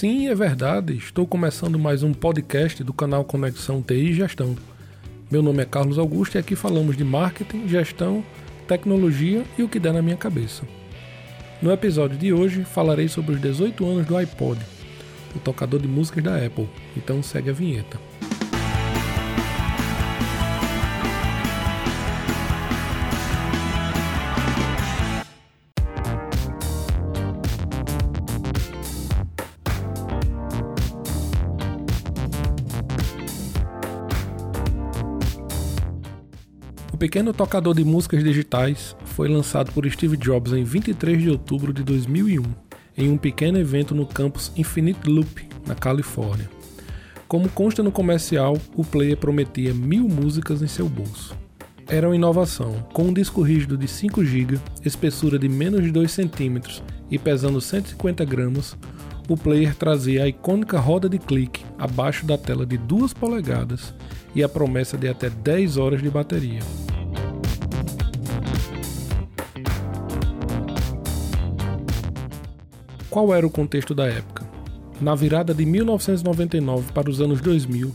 Sim, é verdade. Estou começando mais um podcast do canal Conexão TI Gestão. Meu nome é Carlos Augusto e aqui falamos de marketing, gestão, tecnologia e o que der na minha cabeça. No episódio de hoje falarei sobre os 18 anos do iPod, o tocador de músicas da Apple. Então segue a vinheta. Pequeno tocador de músicas digitais foi lançado por Steve Jobs em 23 de outubro de 2001, em um pequeno evento no campus Infinite Loop, na Califórnia. Como consta no comercial, o player prometia mil músicas em seu bolso. Era uma inovação, com um disco rígido de 5 GB, espessura de menos de 2 cm e pesando 150 gramas, o player trazia a icônica roda de clique abaixo da tela de 2 polegadas e a promessa de até 10 horas de bateria. Qual era o contexto da época? Na virada de 1999 para os anos 2000,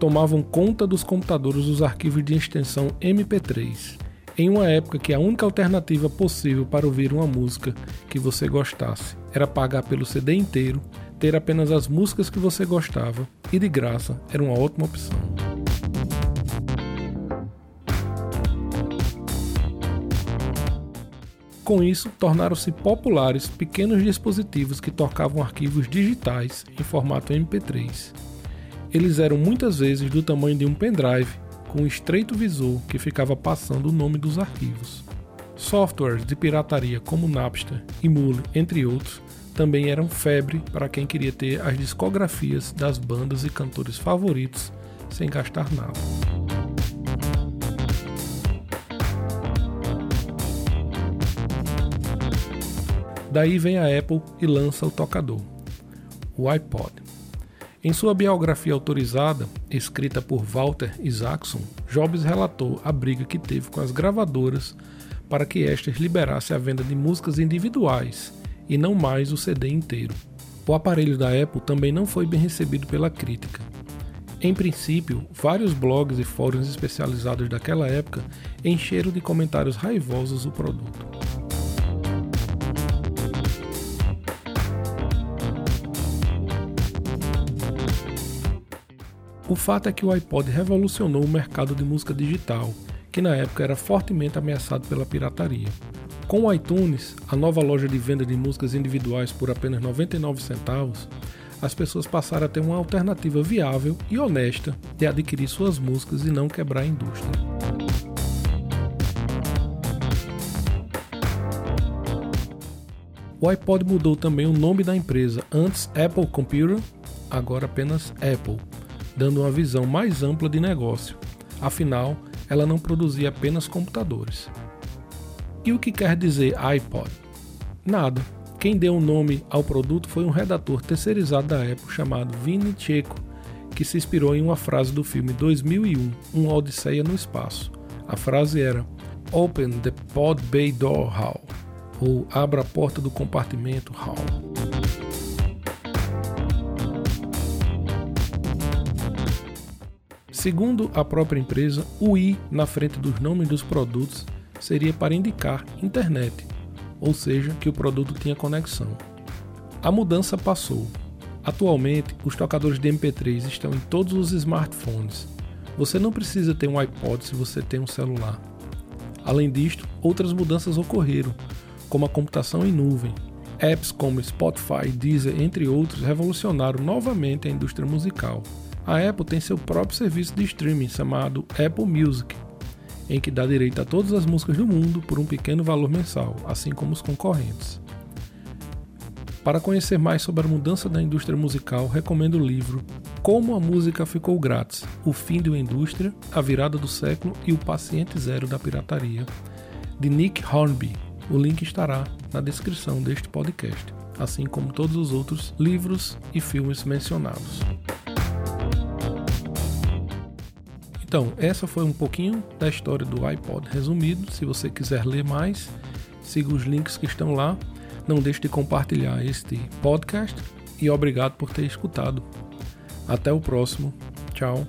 tomavam conta dos computadores os arquivos de extensão MP3, em uma época que a única alternativa possível para ouvir uma música que você gostasse era pagar pelo CD inteiro, ter apenas as músicas que você gostava e de graça era uma ótima opção. Com isso, tornaram-se populares pequenos dispositivos que tocavam arquivos digitais em formato MP3. Eles eram muitas vezes do tamanho de um pendrive, com um estreito visor que ficava passando o nome dos arquivos. Softwares de pirataria como Napster e Mule, entre outros, também eram febre para quem queria ter as discografias das bandas e cantores favoritos sem gastar nada. Daí vem a Apple e lança o tocador, o iPod. Em sua biografia autorizada, escrita por Walter Isaacson, Jobs relatou a briga que teve com as gravadoras para que estas liberassem a venda de músicas individuais e não mais o CD inteiro. O aparelho da Apple também não foi bem recebido pela crítica. Em princípio, vários blogs e fóruns especializados daquela época encheram de comentários raivosos o produto. O fato é que o iPod revolucionou o mercado de música digital, que na época era fortemente ameaçado pela pirataria. Com o iTunes, a nova loja de venda de músicas individuais por apenas 99 centavos, as pessoas passaram a ter uma alternativa viável e honesta de adquirir suas músicas e não quebrar a indústria. O iPod mudou também o nome da empresa, antes Apple Computer, agora apenas Apple dando uma visão mais ampla de negócio. Afinal, ela não produzia apenas computadores. E o que quer dizer iPod? Nada. Quem deu o nome ao produto foi um redator terceirizado da Apple chamado Vini Checo, que se inspirou em uma frase do filme 2001, Uma Odisseia no Espaço. A frase era Open the pod bay door hall, ou Abra a porta do compartimento hall. Segundo a própria empresa, o i na frente dos nomes dos produtos seria para indicar internet, ou seja, que o produto tinha conexão. A mudança passou. Atualmente, os tocadores de MP3 estão em todos os smartphones. Você não precisa ter um iPod se você tem um celular. Além disto, outras mudanças ocorreram, como a computação em nuvem. Apps como Spotify, Deezer, entre outros, revolucionaram novamente a indústria musical. A Apple tem seu próprio serviço de streaming chamado Apple Music, em que dá direito a todas as músicas do mundo por um pequeno valor mensal, assim como os concorrentes. Para conhecer mais sobre a mudança da indústria musical, recomendo o livro Como a Música Ficou Grátis: O Fim de uma Indústria, a Virada do Século e o Paciente Zero da Pirataria, de Nick Hornby. O link estará na descrição deste podcast, assim como todos os outros livros e filmes mencionados. Então, essa foi um pouquinho da história do iPod resumido. Se você quiser ler mais, siga os links que estão lá. Não deixe de compartilhar este podcast e obrigado por ter escutado. Até o próximo. Tchau.